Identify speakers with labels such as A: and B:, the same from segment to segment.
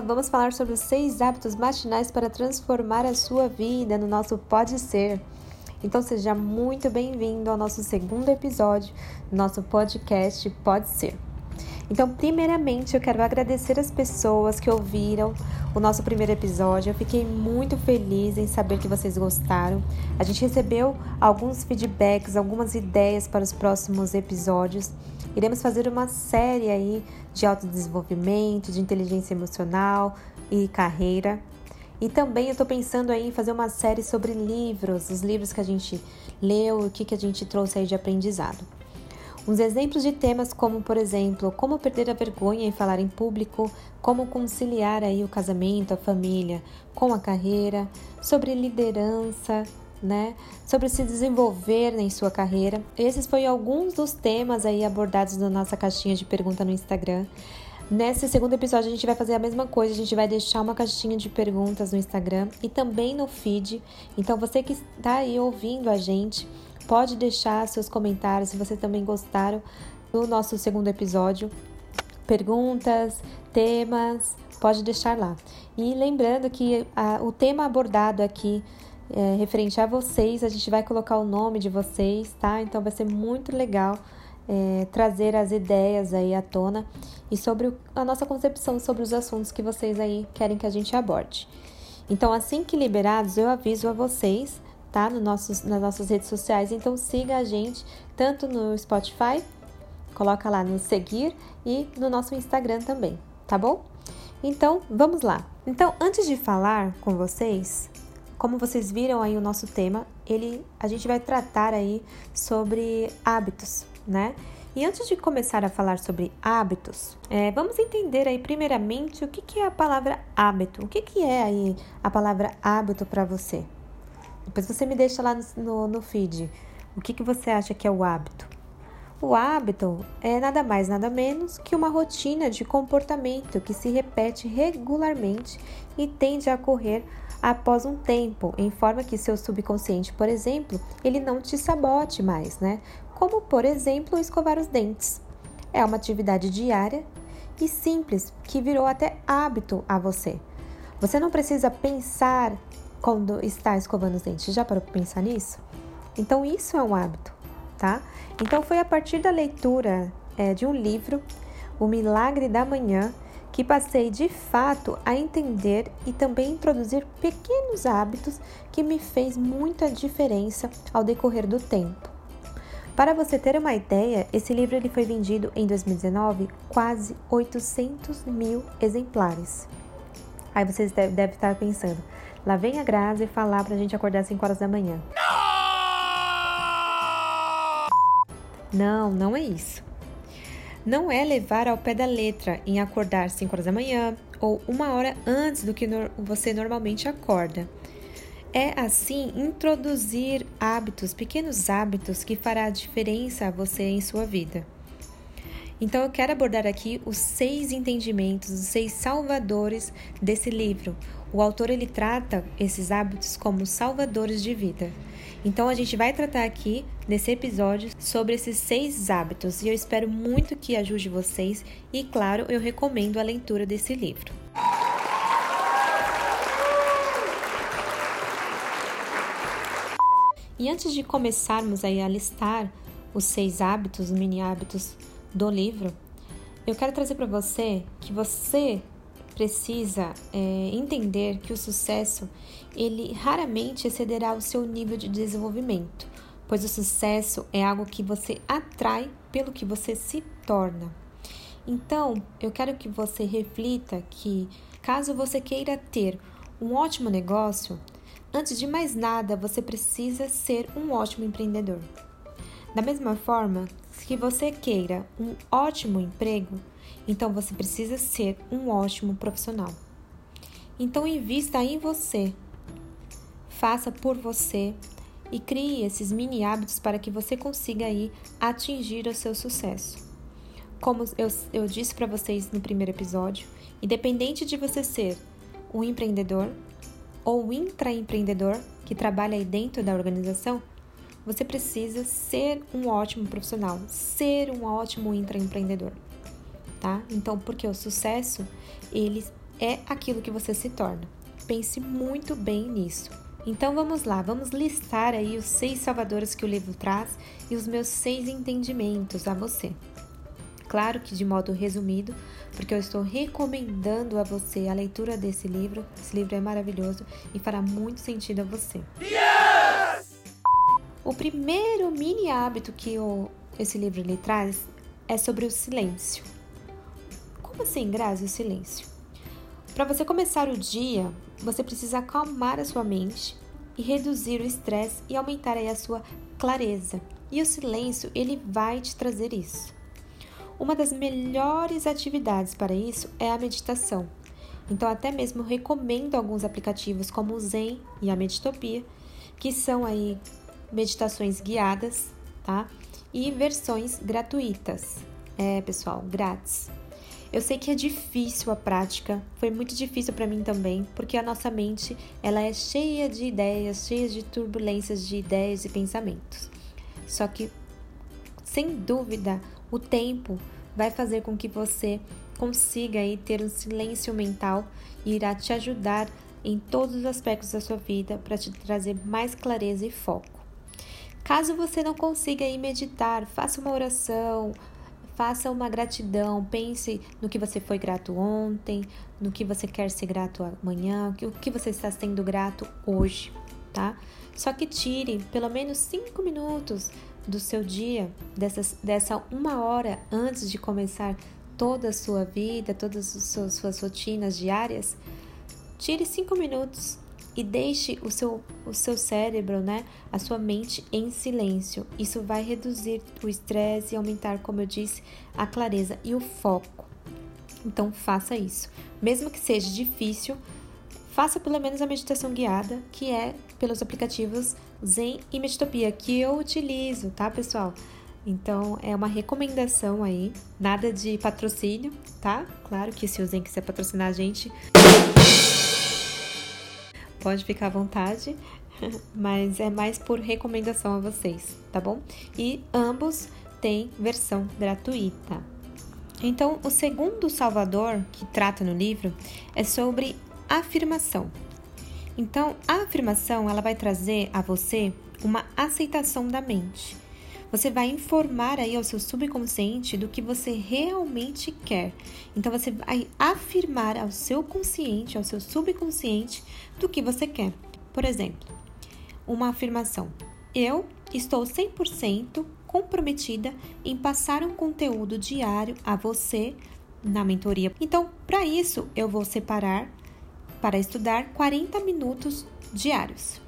A: Vamos falar sobre os seis hábitos matinais para transformar a sua vida no nosso Pode Ser. Então seja muito bem-vindo ao nosso segundo episódio do nosso podcast Pode Ser. Então, primeiramente, eu quero agradecer as pessoas que ouviram o nosso primeiro episódio. Eu fiquei muito feliz em saber que vocês gostaram. A gente recebeu alguns feedbacks, algumas ideias para os próximos episódios. Iremos fazer uma série aí de autodesenvolvimento, de inteligência emocional e carreira. E também eu estou pensando aí em fazer uma série sobre livros, os livros que a gente leu, o que, que a gente trouxe aí de aprendizado. Uns exemplos de temas como, por exemplo, como perder a vergonha em falar em público, como conciliar aí o casamento, a família com a carreira, sobre liderança, né? Sobre se desenvolver em sua carreira. Esses foram alguns dos temas aí abordados na nossa caixinha de pergunta no Instagram. Nesse segundo episódio, a gente vai fazer a mesma coisa. A gente vai deixar uma caixinha de perguntas no Instagram e também no feed. Então, você que está aí ouvindo a gente, Pode deixar seus comentários se você também gostaram do nosso segundo episódio. Perguntas, temas, pode deixar lá. E lembrando que a, o tema abordado aqui é, referente a vocês, a gente vai colocar o nome de vocês, tá? Então vai ser muito legal é, trazer as ideias aí à tona e sobre a nossa concepção sobre os assuntos que vocês aí querem que a gente aborde. Então, assim que liberados, eu aviso a vocês tá? No nossos, nas nossas redes sociais. Então siga a gente tanto no Spotify, coloca lá no seguir e no nosso Instagram também, tá bom? Então vamos lá. Então antes de falar com vocês, como vocês viram aí o nosso tema, ele a gente vai tratar aí sobre hábitos, né? E antes de começar a falar sobre hábitos, é, vamos entender aí primeiramente o que, que é a palavra hábito. O que, que é aí a palavra hábito para você? Depois você me deixa lá no, no, no feed. O que, que você acha que é o hábito? O hábito é nada mais, nada menos que uma rotina de comportamento que se repete regularmente e tende a ocorrer após um tempo, em forma que seu subconsciente, por exemplo, ele não te sabote mais, né? Como, por exemplo, escovar os dentes. É uma atividade diária e simples que virou até hábito a você. Você não precisa pensar quando está escovando os dentes. Já parou para pensar nisso? Então, isso é um hábito, tá? Então, foi a partir da leitura é, de um livro, O Milagre da Manhã, que passei de fato a entender e também introduzir pequenos hábitos que me fez muita diferença ao decorrer do tempo. Para você ter uma ideia, esse livro ele foi vendido em 2019 quase 800 mil exemplares. Aí vocês devem deve estar pensando, Lá vem a Grazi falar pra gente acordar às 5 horas da manhã. Não, não é isso. Não é levar ao pé da letra em acordar 5 horas da manhã ou uma hora antes do que você normalmente acorda. É assim introduzir hábitos, pequenos hábitos que fará diferença a você em sua vida. Então eu quero abordar aqui os seis entendimentos, os seis salvadores desse livro, o autor ele trata esses hábitos como salvadores de vida. Então a gente vai tratar aqui nesse episódio sobre esses seis hábitos e eu espero muito que ajude vocês e claro, eu recomendo a leitura desse livro. E antes de começarmos aí a listar os seis hábitos, os mini hábitos do livro, eu quero trazer para você que você precisa é, entender que o sucesso ele raramente excederá o seu nível de desenvolvimento, pois o sucesso é algo que você atrai pelo que você se torna. Então, eu quero que você reflita que, caso você queira ter um ótimo negócio, antes de mais nada, você precisa ser um ótimo empreendedor. Da mesma forma, que você queira um ótimo emprego, então você precisa ser um ótimo profissional. Então invista em você. Faça por você e crie esses mini hábitos para que você consiga aí atingir o seu sucesso. Como eu, eu disse para vocês no primeiro episódio, independente de você ser um empreendedor ou intraempreendedor que trabalha aí dentro da organização, você precisa ser um ótimo profissional, ser um ótimo intraempreendedor tá? Então, porque o sucesso, ele é aquilo que você se torna. Pense muito bem nisso. Então vamos lá, vamos listar aí os seis salvadores que o livro traz e os meus seis entendimentos a você. Claro que de modo resumido, porque eu estou recomendando a você a leitura desse livro. Esse livro é maravilhoso e fará muito sentido a você. Yes! O primeiro mini hábito que esse livro lhe traz é sobre o silêncio. Assim, Grazi, o silêncio? Para você começar o dia, você precisa acalmar a sua mente e reduzir o estresse e aumentar aí a sua clareza. E o silêncio, ele vai te trazer isso. Uma das melhores atividades para isso é a meditação. Então, até mesmo recomendo alguns aplicativos como o Zen e a Meditopia, que são aí meditações guiadas, tá? E versões gratuitas. É, pessoal, grátis. Eu sei que é difícil a prática, foi muito difícil para mim também, porque a nossa mente, ela é cheia de ideias, cheia de turbulências de ideias e pensamentos. Só que sem dúvida, o tempo vai fazer com que você consiga aí ter um silêncio mental e irá te ajudar em todos os aspectos da sua vida para te trazer mais clareza e foco. Caso você não consiga meditar, faça uma oração, faça uma gratidão, pense no que você foi grato ontem, no que você quer ser grato amanhã, o que você está sendo grato hoje, tá? Só que tire pelo menos cinco minutos do seu dia, dessas, dessa uma hora antes de começar toda a sua vida, todas as suas, suas rotinas diárias, tire cinco minutos e deixe o seu, o seu cérebro, né, a sua mente em silêncio. Isso vai reduzir o estresse e aumentar, como eu disse, a clareza e o foco. Então faça isso. Mesmo que seja difícil, faça pelo menos a meditação guiada, que é pelos aplicativos Zen e Meditopia, que eu utilizo, tá, pessoal? Então, é uma recomendação aí, nada de patrocínio, tá? Claro que se o Zen quiser patrocinar a gente, pode ficar à vontade, mas é mais por recomendação a vocês, tá bom? E ambos têm versão gratuita. Então, o segundo Salvador que trata no livro é sobre afirmação. Então, a afirmação ela vai trazer a você uma aceitação da mente. Você vai informar aí ao seu subconsciente do que você realmente quer. Então você vai afirmar ao seu consciente, ao seu subconsciente do que você quer. Por exemplo, uma afirmação: Eu estou 100% comprometida em passar um conteúdo diário a você na mentoria. Então, para isso, eu vou separar para estudar 40 minutos diários.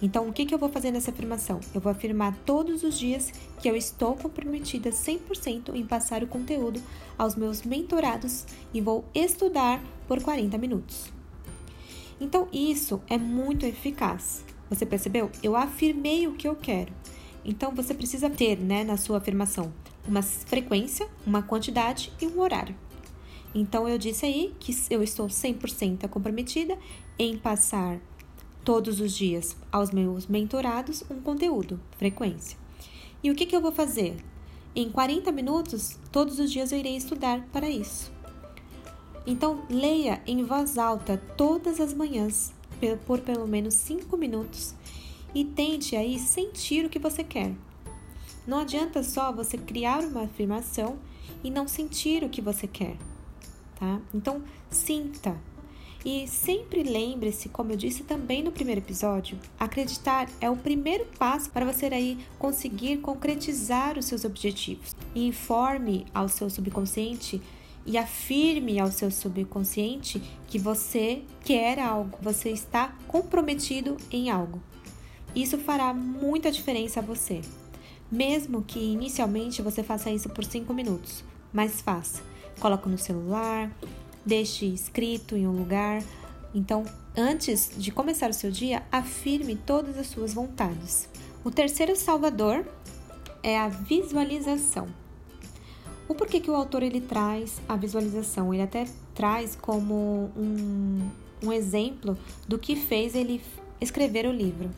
A: Então, o que, que eu vou fazer nessa afirmação? Eu vou afirmar todos os dias que eu estou comprometida 100% em passar o conteúdo aos meus mentorados e vou estudar por 40 minutos. Então, isso é muito eficaz. Você percebeu? Eu afirmei o que eu quero. Então, você precisa ter né, na sua afirmação uma frequência, uma quantidade e um horário. Então, eu disse aí que eu estou 100% comprometida em passar todos os dias aos meus mentorados um conteúdo, frequência. E o que, que eu vou fazer? Em 40 minutos, todos os dias eu irei estudar para isso. Então, leia em voz alta todas as manhãs por pelo menos 5 minutos e tente aí sentir o que você quer. Não adianta só você criar uma afirmação e não sentir o que você quer tá? Então, sinta. E sempre lembre-se, como eu disse também no primeiro episódio, acreditar é o primeiro passo para você aí conseguir concretizar os seus objetivos. E informe ao seu subconsciente e afirme ao seu subconsciente que você quer algo, você está comprometido em algo. Isso fará muita diferença a você. Mesmo que inicialmente você faça isso por 5 minutos, mas faça coloca no celular, deixe escrito em um lugar. Então, antes de começar o seu dia, afirme todas as suas vontades. O terceiro salvador é a visualização. O porquê que o autor ele traz a visualização? Ele até traz como um, um exemplo do que fez ele escrever o livro.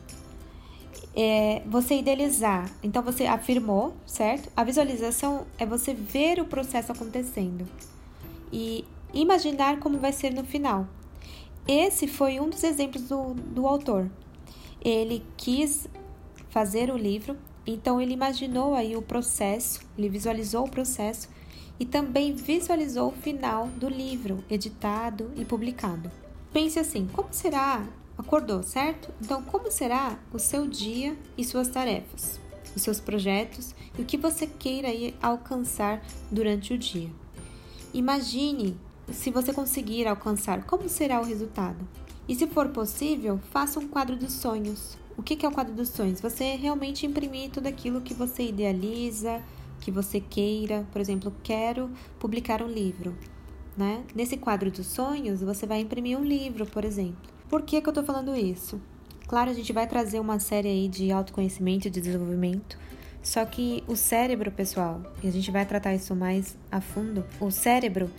A: É você idealizar. Então você afirmou, certo? A visualização é você ver o processo acontecendo. E imaginar como vai ser no final. Esse foi um dos exemplos do, do autor. Ele quis fazer o livro, então ele imaginou aí o processo, ele visualizou o processo e também visualizou o final do livro, editado e publicado. Pense assim: como será? Acordou, certo? Então, como será o seu dia e suas tarefas, os seus projetos e o que você queira alcançar durante o dia? Imagine se você conseguir alcançar, como será o resultado? E se for possível, faça um quadro dos sonhos. O que é o quadro dos sonhos? Você realmente imprimir tudo aquilo que você idealiza, que você queira. Por exemplo, quero publicar um livro. Né? Nesse quadro dos sonhos, você vai imprimir um livro, por exemplo. Por que, que eu estou falando isso? Claro, a gente vai trazer uma série aí de autoconhecimento e de desenvolvimento. Só que o cérebro, pessoal, e a gente vai tratar isso mais a fundo, o cérebro,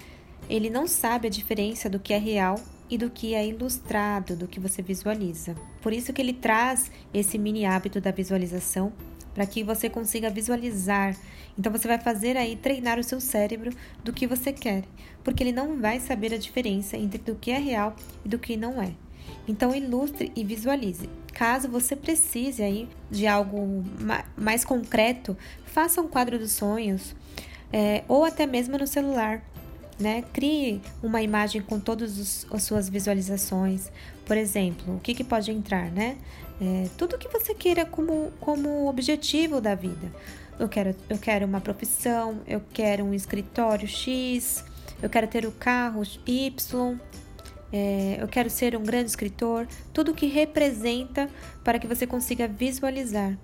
A: ele não sabe a diferença do que é real e do que é ilustrado, do que você visualiza. Por isso que ele traz esse mini hábito da visualização para que você consiga visualizar. Então você vai fazer aí treinar o seu cérebro do que você quer, porque ele não vai saber a diferença entre do que é real e do que não é. Então ilustre e visualize. Caso você precise aí de algo mais concreto, faça um quadro dos sonhos é, ou até mesmo no celular. Né? Crie uma imagem com todas as suas visualizações. Por exemplo, o que, que pode entrar, né? É, tudo que você queira como, como objetivo da vida. Eu quero, eu quero uma profissão, eu quero um escritório X, eu quero ter o carro Y, é, eu quero ser um grande escritor. Tudo que representa para que você consiga visualizar.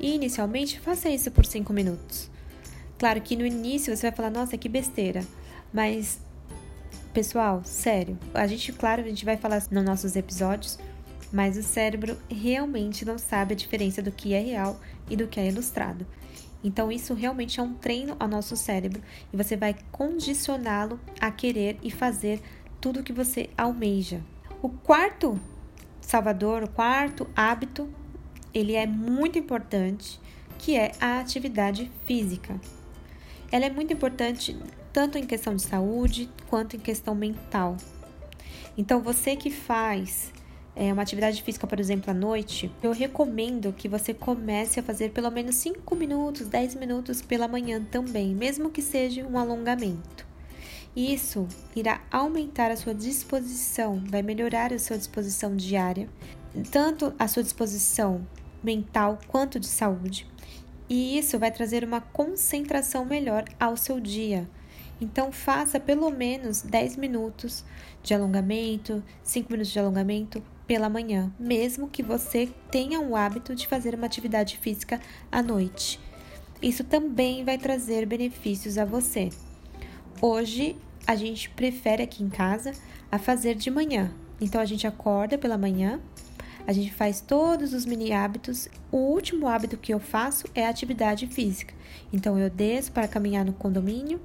A: E inicialmente, faça isso por 5 minutos. Claro que no início você vai falar, nossa, que besteira. Mas, pessoal, sério, a gente, claro, a gente vai falar nos nossos episódios, mas o cérebro realmente não sabe a diferença do que é real e do que é ilustrado. Então, isso realmente é um treino ao nosso cérebro e você vai condicioná-lo a querer e fazer tudo o que você almeja. O quarto salvador, o quarto hábito, ele é muito importante, que é a atividade física. Ela é muito importante tanto em questão de saúde quanto em questão mental. Então, você que faz é, uma atividade física, por exemplo, à noite, eu recomendo que você comece a fazer pelo menos 5 minutos, 10 minutos pela manhã também, mesmo que seja um alongamento. Isso irá aumentar a sua disposição, vai melhorar a sua disposição diária, tanto a sua disposição mental quanto de saúde. E isso vai trazer uma concentração melhor ao seu dia, então, faça pelo menos 10 minutos de alongamento, 5 minutos de alongamento pela manhã, mesmo que você tenha o hábito de fazer uma atividade física à noite. Isso também vai trazer benefícios a você. Hoje, a gente prefere aqui em casa a fazer de manhã. Então, a gente acorda pela manhã, a gente faz todos os mini hábitos. O último hábito que eu faço é a atividade física. Então, eu desço para caminhar no condomínio,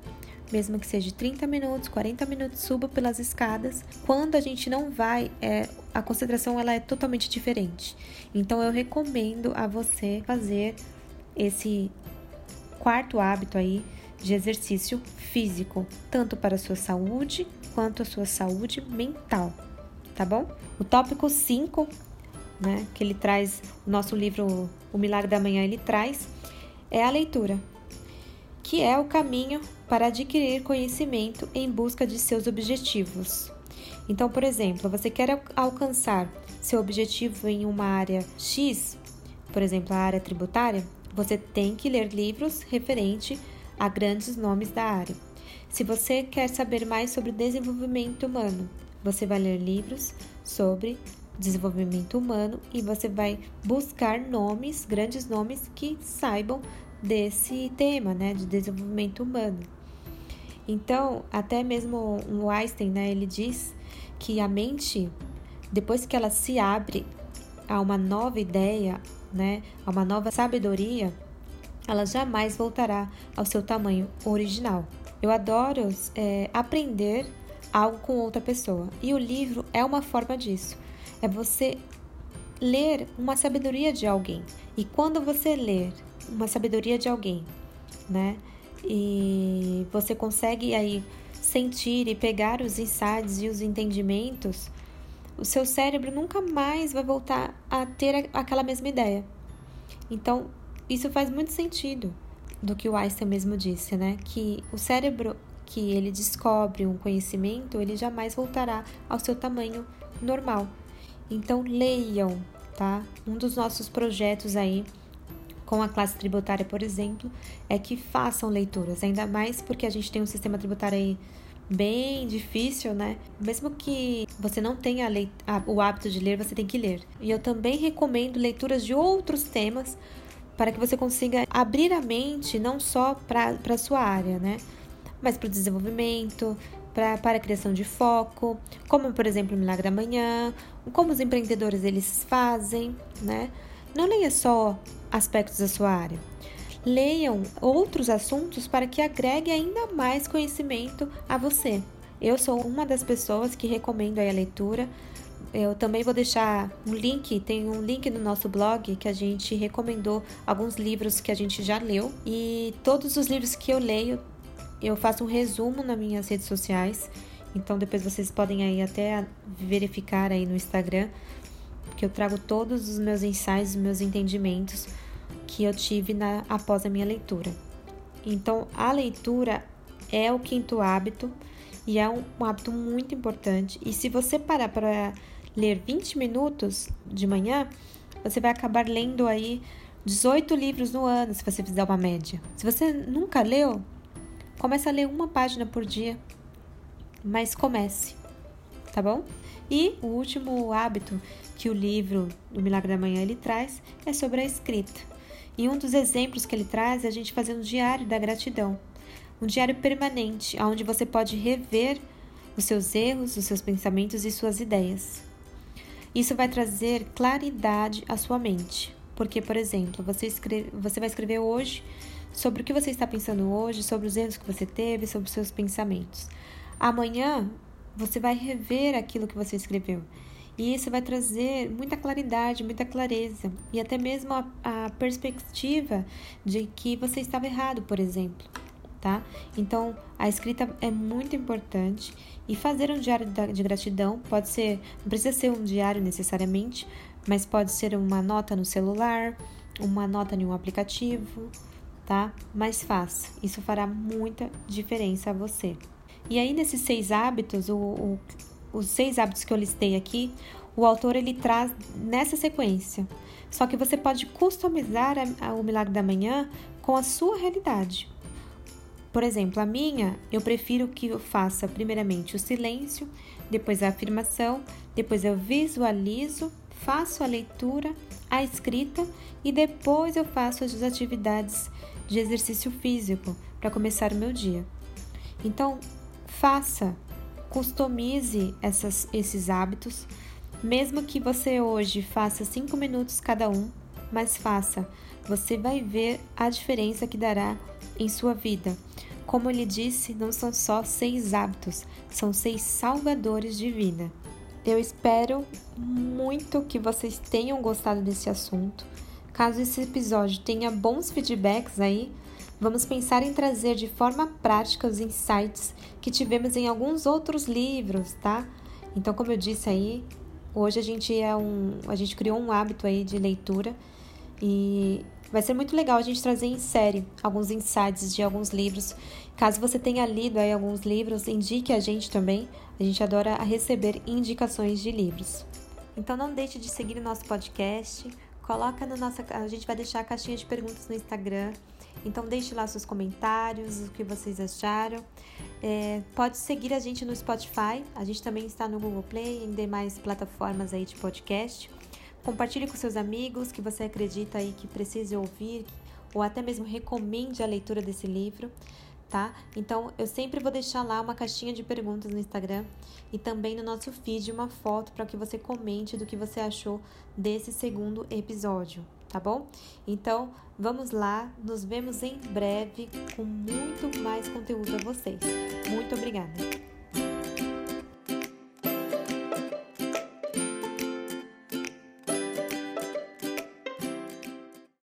A: mesmo que seja 30 minutos, 40 minutos, suba pelas escadas. Quando a gente não vai, é, a concentração ela é totalmente diferente. Então eu recomendo a você fazer esse quarto hábito aí de exercício físico, tanto para a sua saúde quanto a sua saúde mental, tá bom? O tópico 5, né, que ele traz, o nosso livro O Milagre da Manhã, ele traz, é a leitura que é o caminho para adquirir conhecimento em busca de seus objetivos. Então, por exemplo, você quer alcançar seu objetivo em uma área X, por exemplo, a área tributária, você tem que ler livros referente a grandes nomes da área. Se você quer saber mais sobre desenvolvimento humano, você vai ler livros sobre desenvolvimento humano e você vai buscar nomes, grandes nomes que saibam desse tema, né, de desenvolvimento humano. Então, até mesmo o Einstein, né, ele diz que a mente, depois que ela se abre a uma nova ideia, né, a uma nova sabedoria, ela jamais voltará ao seu tamanho original. Eu adoro é, aprender algo com outra pessoa e o livro é uma forma disso. É você ler uma sabedoria de alguém. E quando você ler uma sabedoria de alguém, né? E você consegue aí sentir e pegar os insights e os entendimentos, o seu cérebro nunca mais vai voltar a ter aquela mesma ideia. Então, isso faz muito sentido do que o Einstein mesmo disse, né? Que o cérebro que ele descobre um conhecimento, ele jamais voltará ao seu tamanho normal. Então, leiam, tá? Um dos nossos projetos aí com a classe tributária, por exemplo, é que façam leituras, ainda mais porque a gente tem um sistema tributário aí bem difícil, né? Mesmo que você não tenha o hábito de ler, você tem que ler. E eu também recomendo leituras de outros temas para que você consiga abrir a mente não só para a sua área, né? Mas para o desenvolvimento, para a criação de foco, como por exemplo o Milagre da Manhã, como os empreendedores eles fazem, né? Não leia só aspectos da sua área. Leiam outros assuntos para que agregue ainda mais conhecimento a você. Eu sou uma das pessoas que recomendo a leitura. Eu também vou deixar um link, tem um link no nosso blog que a gente recomendou alguns livros que a gente já leu e todos os livros que eu leio, eu faço um resumo nas minhas redes sociais. Então depois vocês podem aí até verificar aí no Instagram que eu trago todos os meus ensaios, os meus entendimentos que eu tive na, após a minha leitura. Então, a leitura é o quinto hábito e é um, um hábito muito importante. E se você parar para ler 20 minutos de manhã, você vai acabar lendo aí 18 livros no ano, se você fizer uma média. Se você nunca leu, comece a ler uma página por dia, mas comece, tá bom? E o último hábito que o livro O Milagre da Manhã ele traz é sobre a escrita. E um dos exemplos que ele traz é a gente fazer um diário da gratidão. Um diário permanente, onde você pode rever os seus erros, os seus pensamentos e suas ideias. Isso vai trazer claridade à sua mente. Porque, por exemplo, você, escreve, você vai escrever hoje sobre o que você está pensando hoje, sobre os erros que você teve, sobre os seus pensamentos. Amanhã, você vai rever aquilo que você escreveu e isso vai trazer muita claridade, muita clareza e até mesmo a, a perspectiva de que você estava errado, por exemplo. Tá? Então, a escrita é muito importante e fazer um diário de gratidão pode ser, não precisa ser um diário necessariamente, mas pode ser uma nota no celular, uma nota em um aplicativo, tá? Mas faça, isso fará muita diferença a você. E aí, nesses seis hábitos, o, o os seis hábitos que eu listei aqui, o autor ele traz nessa sequência. Só que você pode customizar a, a, o milagre da manhã com a sua realidade. Por exemplo, a minha, eu prefiro que eu faça primeiramente o silêncio, depois a afirmação, depois eu visualizo, faço a leitura, a escrita e depois eu faço as atividades de exercício físico para começar o meu dia. Então, faça customize essas, esses hábitos, mesmo que você hoje faça 5 minutos cada um, mas faça, você vai ver a diferença que dará em sua vida. Como ele disse, não são só seis hábitos, são seis salvadores de vida. Eu espero muito que vocês tenham gostado desse assunto. Caso esse episódio tenha bons feedbacks aí, vamos pensar em trazer de forma prática os insights que tivemos em alguns outros livros, tá? Então, como eu disse aí, hoje a gente é um, a gente criou um hábito aí de leitura e vai ser muito legal a gente trazer em série alguns insights de alguns livros. Caso você tenha lido aí alguns livros, indique a gente também. A gente adora receber indicações de livros. Então não deixe de seguir o nosso podcast. Coloca no nosso, a gente vai deixar a caixinha de perguntas no Instagram então deixe lá seus comentários, o que vocês acharam. É, pode seguir a gente no Spotify, a gente também está no Google Play e em demais plataformas aí de podcast. Compartilhe com seus amigos que você acredita aí que precise ouvir ou até mesmo recomende a leitura desse livro, tá? Então eu sempre vou deixar lá uma caixinha de perguntas no Instagram e também no nosso feed uma foto para que você comente do que você achou desse segundo episódio tá bom? Então, vamos lá, nos vemos em breve com muito mais conteúdo a vocês. Muito obrigada!